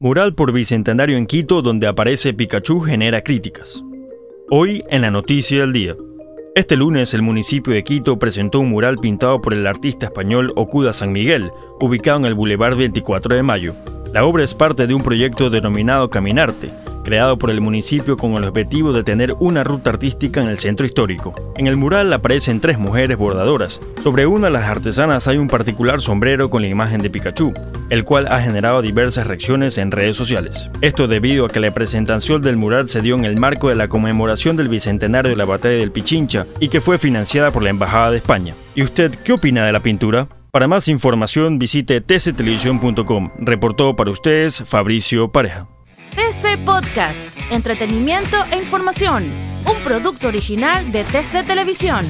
Mural por Bicentenario en Quito donde aparece Pikachu genera críticas. Hoy en la noticia del día. Este lunes el municipio de Quito presentó un mural pintado por el artista español Okuda San Miguel, ubicado en el Boulevard 24 de Mayo. La obra es parte de un proyecto denominado Caminarte, creado por el municipio con el objetivo de tener una ruta artística en el centro histórico. En el mural aparecen tres mujeres bordadoras. Sobre una de las artesanas hay un particular sombrero con la imagen de Pikachu, el cual ha generado diversas reacciones en redes sociales. Esto debido a que la presentación del mural se dio en el marco de la conmemoración del bicentenario de la batalla del Pichincha y que fue financiada por la Embajada de España. ¿Y usted qué opina de la pintura? Para más información visite tctelevisión.com. Reportó para ustedes Fabricio Pareja. TC Podcast, entretenimiento e información, un producto original de TC Televisión.